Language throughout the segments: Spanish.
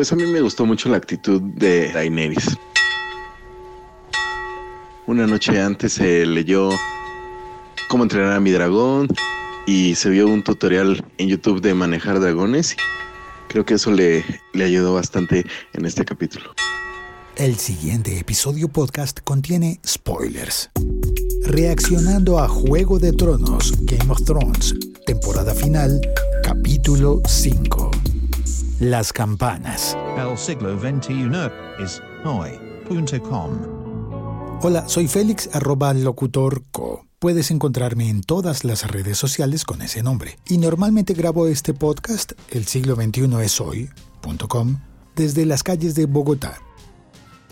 Pues a mí me gustó mucho la actitud de Daenerys. Una noche antes se leyó cómo entrenar a mi dragón y se vio un tutorial en YouTube de manejar dragones. Creo que eso le, le ayudó bastante en este capítulo. El siguiente episodio podcast contiene spoilers. Reaccionando a Juego de Tronos, Game of Thrones, temporada final, capítulo 5. Las campanas. El siglo XXI es hoy.com. Hola, soy Félix arroba locutorco. Puedes encontrarme en todas las redes sociales con ese nombre. Y normalmente grabo este podcast, El siglo XXI es hoy.com, desde las calles de Bogotá.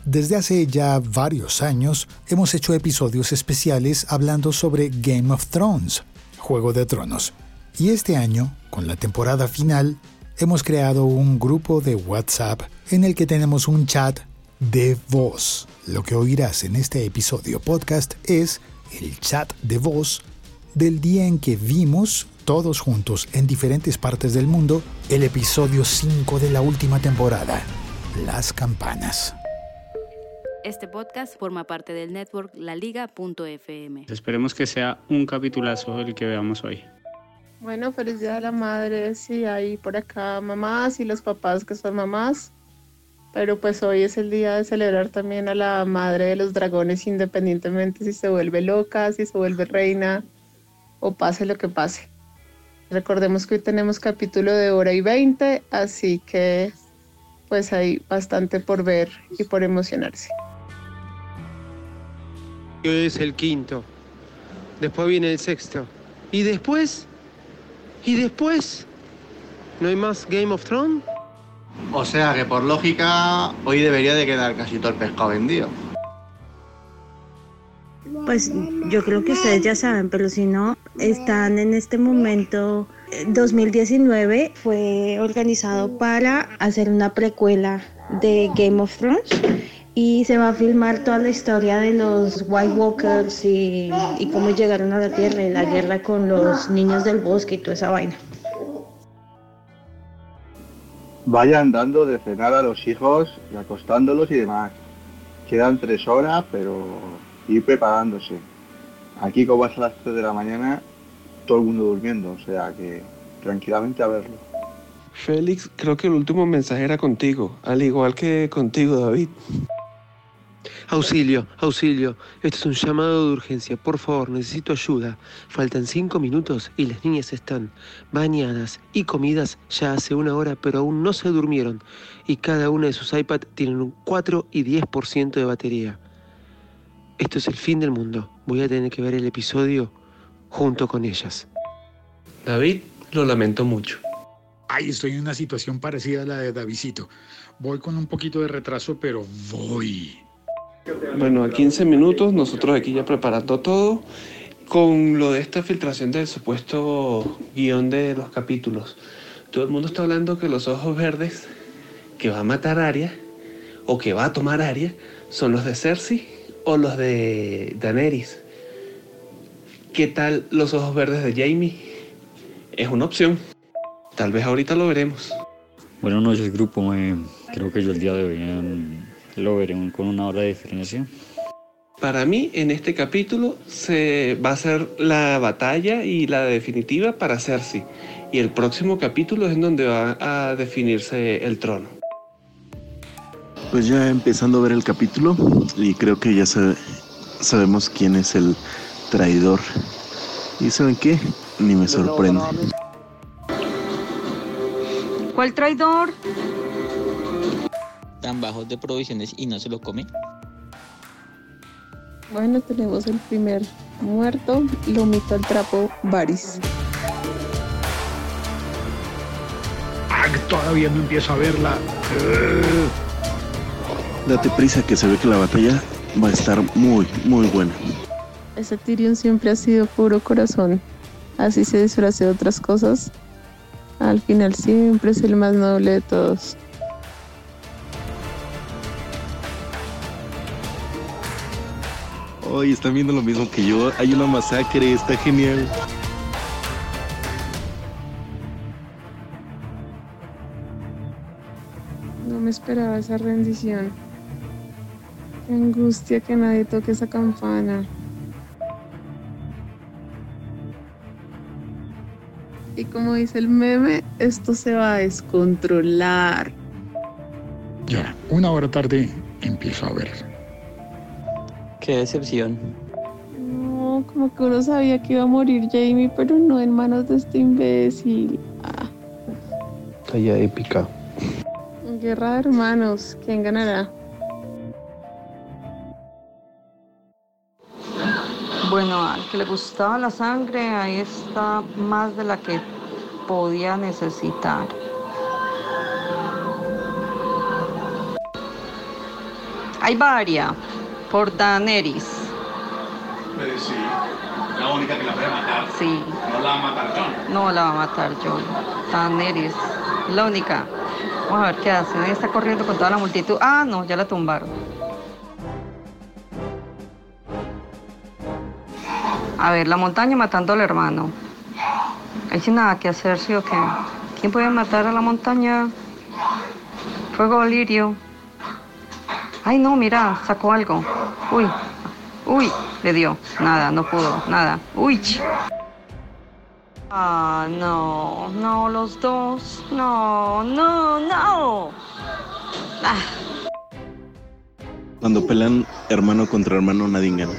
Desde hace ya varios años hemos hecho episodios especiales hablando sobre Game of Thrones, Juego de Tronos. Y este año, con la temporada final, hemos creado un grupo de WhatsApp en el que tenemos un chat de voz. Lo que oirás en este episodio podcast es el chat de voz del día en que vimos todos juntos en diferentes partes del mundo el episodio 5 de la última temporada, Las campanas. Este podcast forma parte del network laliga.fm. Esperemos que sea un capitulazo el que veamos hoy. Bueno, feliz día de la madre, sí, hay por acá mamás y los papás que son mamás, pero pues hoy es el día de celebrar también a la madre de los dragones independientemente si se vuelve loca, si se vuelve reina o pase lo que pase. Recordemos que hoy tenemos capítulo de hora y veinte, así que pues hay bastante por ver y por emocionarse. Hoy es el quinto. Después viene el sexto. ¿Y después? ¿Y después? ¿No hay más Game of Thrones? O sea que por lógica hoy debería de quedar casi todo el pescado vendido. Pues yo creo que ustedes ya saben, pero si no, están en este momento. 2019 fue organizado para hacer una precuela de Game of Thrones y se va a filmar toda la historia de los White Walkers y, y cómo llegaron a la Tierra y la guerra con los niños del bosque y toda esa vaina. Vayan dando de cenar a los hijos y acostándolos y demás. Quedan tres horas, pero ir preparándose. Aquí como es a las 3 de la mañana, todo el mundo durmiendo, o sea que tranquilamente a verlo. Félix, creo que el último mensaje era contigo, al igual que contigo, David. Auxilio, auxilio. Esto es un llamado de urgencia. Por favor, necesito ayuda. Faltan cinco minutos y las niñas están bañadas y comidas ya hace una hora, pero aún no se durmieron. Y cada una de sus iPads tienen un 4 y 10% de batería. Esto es el fin del mundo. Voy a tener que ver el episodio junto con ellas. David, lo lamento mucho. Ay, estoy en una situación parecida a la de Davidito. Voy con un poquito de retraso, pero voy. Bueno, a 15 minutos, nosotros aquí ya preparando todo con lo de esta filtración del supuesto guion de los capítulos. Todo el mundo está hablando que los ojos verdes que va a matar a Arya o que va a tomar Arya son los de Cersei o los de Daenerys. ¿Qué tal los ojos verdes de Jamie? Es una opción. Tal vez ahorita lo veremos. Buenas noches, grupo. Creo que yo el día de hoy eh, lo veré con una hora de diferencia. Para mí, en este capítulo se va a ser la batalla y la definitiva para Cersei. Y el próximo capítulo es en donde va a definirse el trono. Pues ya empezando a ver el capítulo y creo que ya sabe- sabemos quién es el traidor. ¿Y saben qué? Ni me sorprende. ¿Cuál traidor? Tan bajos de provisiones y no se lo come. Bueno, tenemos el primer muerto, Lomito al trapo. Ah, todavía no empiezo a verla. Date prisa que se ve que la batalla va a estar muy, muy buena. Ese Tyrion siempre ha sido puro corazón. Así se disfrace de otras cosas. Al final siempre es el más noble de todos. Hoy están viendo lo mismo que yo. Hay una masacre, está genial. No me esperaba esa rendición. Qué angustia que nadie toque esa campana. Y como dice el meme, esto se va a descontrolar. Ya, una hora tarde empiezo a ver. Qué decepción. No, como que uno sabía que iba a morir Jamie, pero no en manos de este imbécil. Ah, Talla épica. guerra de hermanos, ¿quién ganará? Bueno, al que le gustaba la sangre, ahí está más de la que podía necesitar. Hay varias, por Daenerys. sí, la única que la puede matar. Sí. No la va a matar John. No la va a matar John. Daenerys, la única. Vamos a ver qué hace. Ahí está corriendo con toda la multitud. Ah, no, ya la tumbaron. A ver, la montaña matando al hermano. Hay sin nada que hacer, ¿sí o qué? ¿Quién puede matar a la montaña? Fuego lirio. Ay, no, mira, sacó algo. Uy, uy, le dio. Nada, no pudo, nada. Uy. Ah, no, no, los dos. No, no, no. Ah. Cuando pelean hermano contra hermano, nadie gana.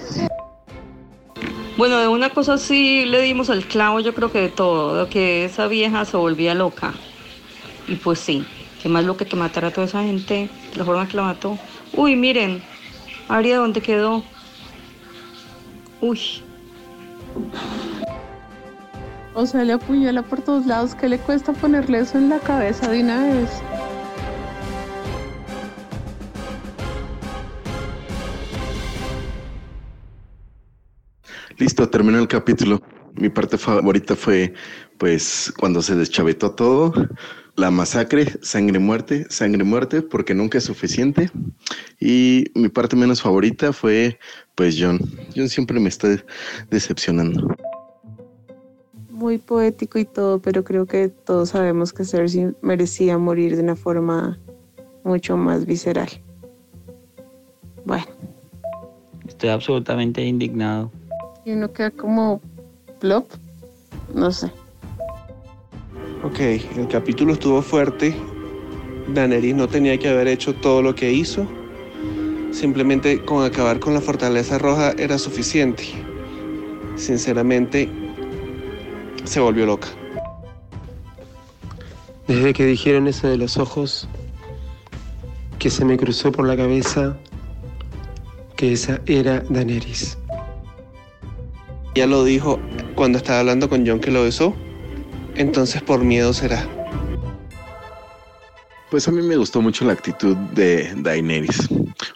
Bueno, de una cosa sí le dimos al clavo, yo creo que de todo, de que esa vieja se volvía loca. Y pues sí, que más loca que matar a toda esa gente, la forma que la mató. Uy, miren, Aria, ¿dónde quedó? Uy, O sea, le apuñala por todos lados. ¿Qué le cuesta ponerle eso en la cabeza de una vez? Listo, terminó el capítulo. Mi parte favorita fue, pues, cuando se deschavetó todo, la masacre, sangre, muerte, sangre, muerte, porque nunca es suficiente. Y mi parte menos favorita fue, pues, John. John siempre me está decepcionando. Muy poético y todo, pero creo que todos sabemos que Cersei merecía morir de una forma mucho más visceral. Bueno, Estoy absolutamente indignado. y uno queda como plop, no sé. Ok, el capítulo estuvo fuerte. Daenerys no tenía que haber hecho todo lo que hizo. Simplemente con acabar con la fortaleza roja era suficiente. Sinceramente, se volvió loca. Desde que dijeron eso de los ojos, que se me cruzó por la cabeza que esa era Daenerys. Ya lo dijo cuando estaba hablando con John que lo besó. Entonces por miedo será. Pues a mí me gustó mucho la actitud de Daenerys.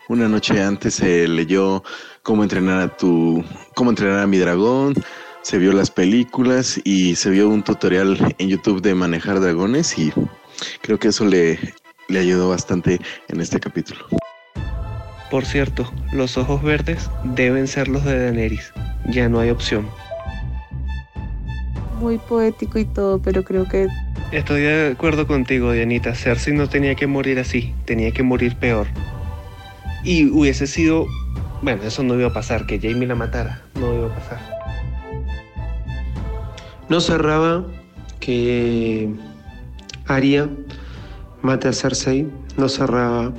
Una noche antes se leyó cómo entrenar a tu, cómo entrenar a mi dragón, se vio las películas y se vio un tutorial en YouTube de manejar dragones y creo que eso le, le ayudó bastante en este capítulo. Por cierto, los ojos verdes deben ser los de Daenerys. Ya no hay opción. Muy poético y todo, pero creo que Estoy de acuerdo contigo, Dianita. Cersei no tenía que morir así, tenía que morir peor. Y hubiese sido... Bueno, eso no iba a pasar, que Jamie la matara. No iba a pasar. No cerraba que Arya mate a Cersei, no cerraba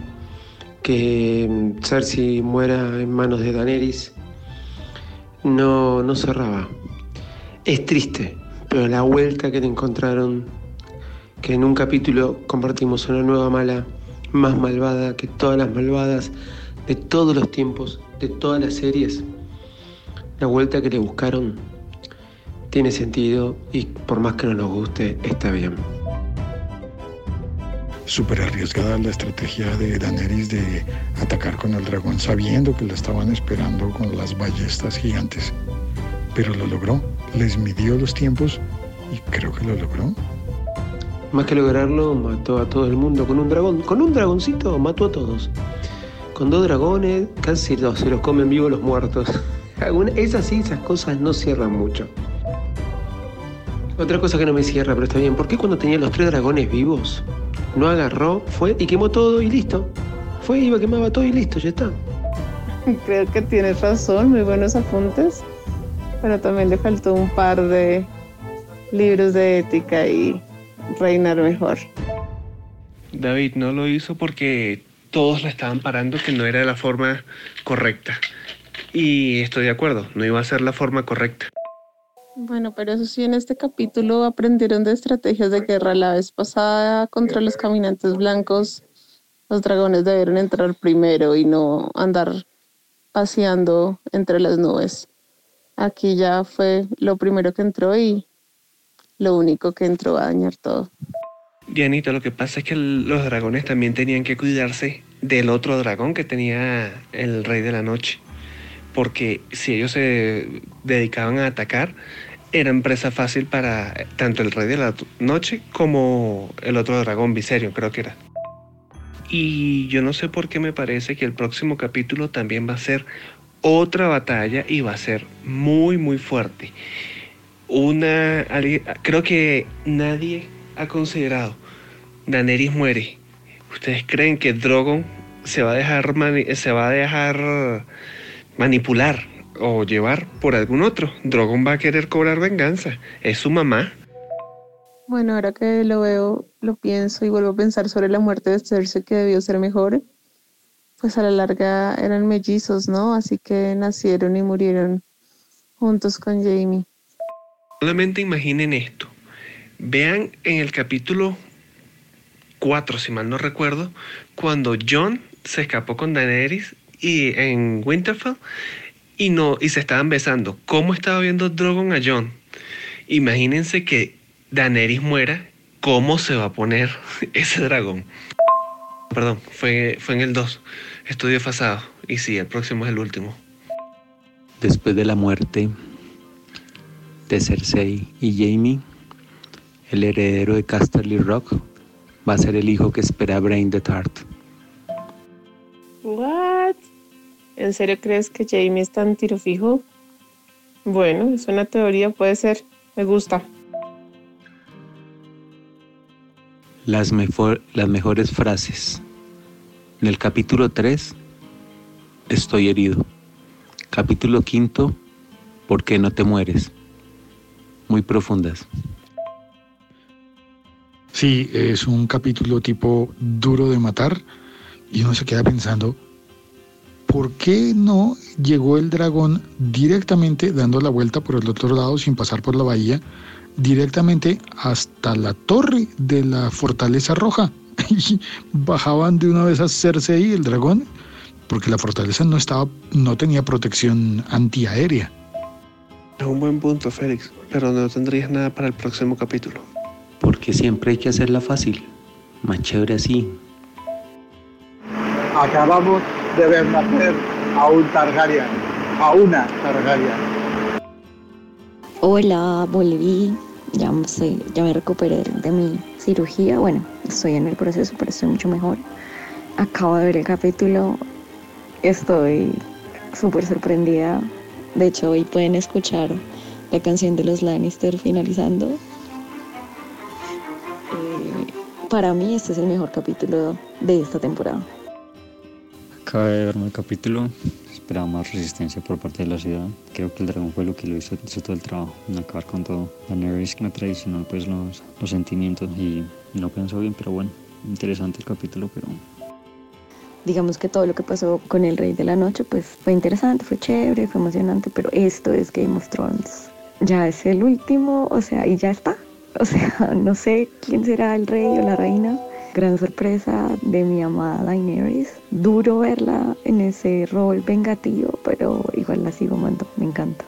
que Cersei muera en manos de Daenerys, no, no cerraba. Es triste, la vuelta que le encontraron, que en un capítulo convertimos una nueva mala, más malvada que todas las malvadas de todos los tiempos, de todas las series, la vuelta que le buscaron tiene sentido y por más que no nos guste, está bien. Súper arriesgada la estrategia de Daenerys de atacar con el dragón sabiendo que la estaban esperando con las ballestas gigantes. Pero lo logró, les midió los tiempos y creo que lo logró. Más que lograrlo, mató a todo el mundo con un dragón. Con un dragoncito mató a todos. Con dos dragones, casi los- se los comen vivos los muertos. Alguna- Es así, esas cosas no cierran mucho. Otra cosa que no me cierra, pero está bien. ¿Por qué cuando tenía los tres dragones vivos No agarró, fue y quemó todo y listo. Fue, iba, quemaba todo y listo, ya está. Creo que tienes razón, muy buenos apuntes, pero también le faltó un par de libros de ética y reinar mejor. David no lo hizo porque todos la estaban parando que no era la forma correcta. Y estoy de acuerdo, no iba a ser la forma correcta. Bueno, pero eso sí, en este capítulo aprendieron de estrategias de guerra. La vez pasada contra los caminantes blancos, los dragones debieron entrar primero y no andar paseando entre las nubes. Aquí ya fue lo primero que entró y lo único que entró a dañar todo. Dianita, lo que pasa es que los dragones también tenían que cuidarse del otro dragón que tenía el rey de la noche. Porque si ellos se dedicaban a atacar, eran presa fácil para tanto el rey de la noche como el otro dragón, Viserion, creo que era. Y yo no sé por qué me parece que el próximo capítulo también va a ser otra batalla y va a ser muy, muy fuerte. Una. Creo que nadie ha considerado. Daenerys muere. ¿Ustedes creen que Drogon se va a dejar, se va a dejar manipular o llevar por algún otro? Drogon va a querer cobrar venganza. Es su mamá. Bueno, ahora que lo veo, lo pienso y vuelvo a pensar sobre la muerte de Cersei que debió ser mejor. Pues a la larga eran mellizos, ¿no? Así que nacieron y murieron juntos con Jamie. Solamente imaginen esto. Vean en el capítulo 4, si mal no recuerdo, cuando John se escapó con Daenerys y en Winterfell y no y se estaban besando. ¿Cómo estaba viendo Drogon a John? Imagínense que Daenerys muera, ¿cómo se va a poner ese dragón? Perdón, fue, fue en el 2, estudio pasado. Y sí, el próximo es el último. Después de la muerte de Cersei y Jamie, el heredero de Casterly Rock va a ser el hijo que espera Brain the Tart. What? ¿En serio crees que Jamie es tan tiro fijo? Bueno, es una teoría, puede ser. Me gusta. Las, las mejores frases. En el capítulo 3, estoy herido. Capítulo 5, ¿por qué no te mueres? Muy profundas. Sí, es un capítulo tipo duro de matar y uno se queda pensando, ¿por qué no llegó el dragón directamente dando la vuelta por el otro lado sin pasar por la bahía? Directamente hasta la torre de la fortaleza roja. Y bajaban de una vez a Cersei, el dragón, porque la fortaleza no estaba, no tenía protección antiaérea. Es un buen punto, Félix, pero no tendrías nada para el próximo capítulo. Porque siempre hay que hacerla fácil. Más chévere así. Acabamos de ver nacer a un Targaryen, a una Targaryen. Hola, volví. Ya, ya me recuperé de mi cirugía. Bueno, estoy en el proceso, pero estoy mucho mejor. Acabo de ver el capítulo. Estoy súper sorprendida. De hecho, hoy pueden escuchar la canción de los Lannister finalizando. Eh, para mí, este es el mejor capítulo de esta temporada. Acabo de verme el capítulo esperaba más resistencia por parte de la ciudad. Creo que el dragón fue lo que lo hizo, hizo todo el trabajo, en acabar con todo. Daenerys me traicionó pues los, los sentimientos y no pensó bien, pero bueno, interesante el capítulo, pero digamos que todo lo que pasó con el Rey de la Noche, pues fue interesante, fue chévere, fue emocionante, pero esto es Game of Thrones. Ya es el último, o sea, y ya está. O sea, no sé quién será el rey o la reina, gran sorpresa de mi amada Daenerys. Duro verla en ese rol vengativo, pero igual la sigo amando, me encanta.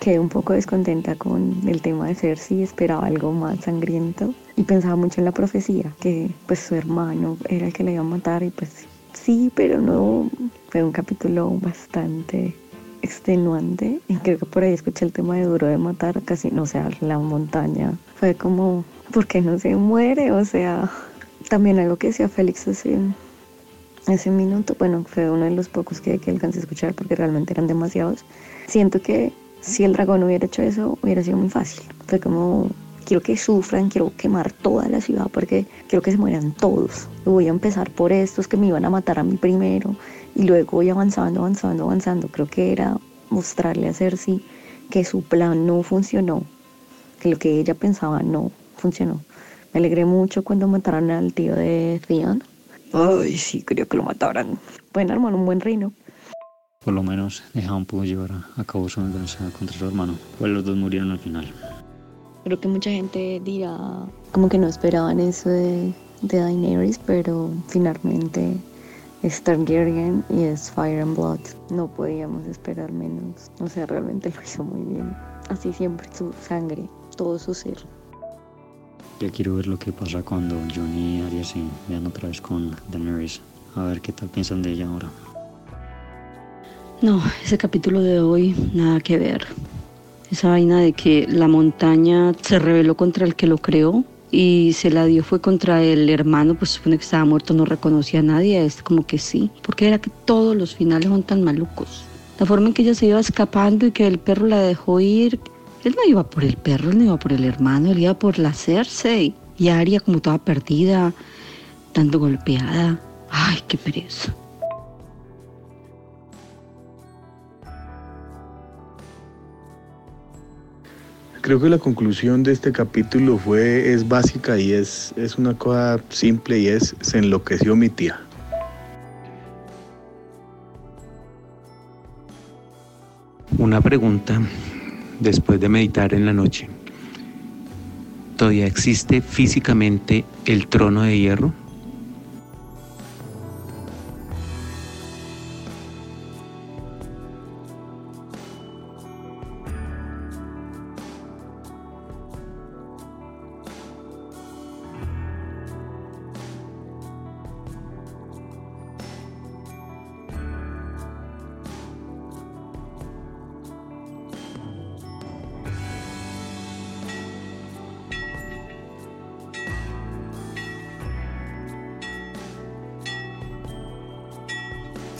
Quedé un poco descontenta con el tema de Cersei, esperaba algo más sangriento y pensaba mucho en la profecía, que pues su hermano era el que la iba a matar y pues sí, pero no. Fue un capítulo bastante extenuante y creo que por ahí escuché el tema de duro de matar, casi no sé, la montaña. Fue como, ¿por qué no se muere? O sea, también algo que decía Félix hace, ese minuto, bueno, fue uno de los pocos que, que alcancé a escuchar porque realmente eran demasiados. Siento que si el dragón hubiera hecho eso, hubiera sido muy fácil. Fue como quiero que sufran, quiero quemar toda la ciudad porque quiero que se mueran todos. Voy a empezar por estos que me iban a matar a mí primero y luego voy avanzando, avanzando, avanzando. Creo que era mostrarle a Cersei que su plan no funcionó, que lo que ella pensaba no funcionó. Me alegré mucho cuando mataron al tío de Theon. Ay, sí, quería que lo mataran. Pueden armar un buen reino. Por lo menos Nehan pudo llevar a cabo su venganza contra su hermano, pues los dos murieron al final. Creo que mucha gente dirá como que no esperaban eso de, de Daenerys, pero finalmente es Targaryen y es Fire and Blood. No podíamos esperar menos. O sea, realmente lo hizo muy bien. Así siempre su sangre, todo su ser. Ya quiero ver lo que pasa cuando Johnny y Arya se vean otra vez con Daenerys. A ver qué tal piensan de ella ahora. No, ese capítulo de hoy, nada que ver. Esa vaina de que la montaña se rebeló contra el que lo creó y se la dio fue contra el hermano, pues supone que estaba muerto, no reconocía a nadie, es como que sí, porque era que todos los finales son tan malucos. La forma en que ella se iba escapando y que el perro la dejó ir, él no iba por el perro, él no iba por el hermano, él iba por la Cersei. Y Aria como toda perdida, tanto golpeada. Ay, qué pereza. Creo que la conclusión de este capítulo fue, es básica y es, es una cosa simple y es, se enloqueció mi tía. Una pregunta después de meditar en la noche. ¿Todavía existe físicamente el trono de hierro?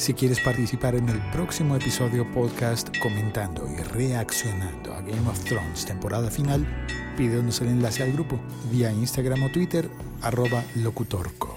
Si quieres participar en el próximo episodio podcast comentando y reaccionando a Game of Thrones temporada final, pídenos el enlace al grupo vía Instagram o Twitter arroba locutorco.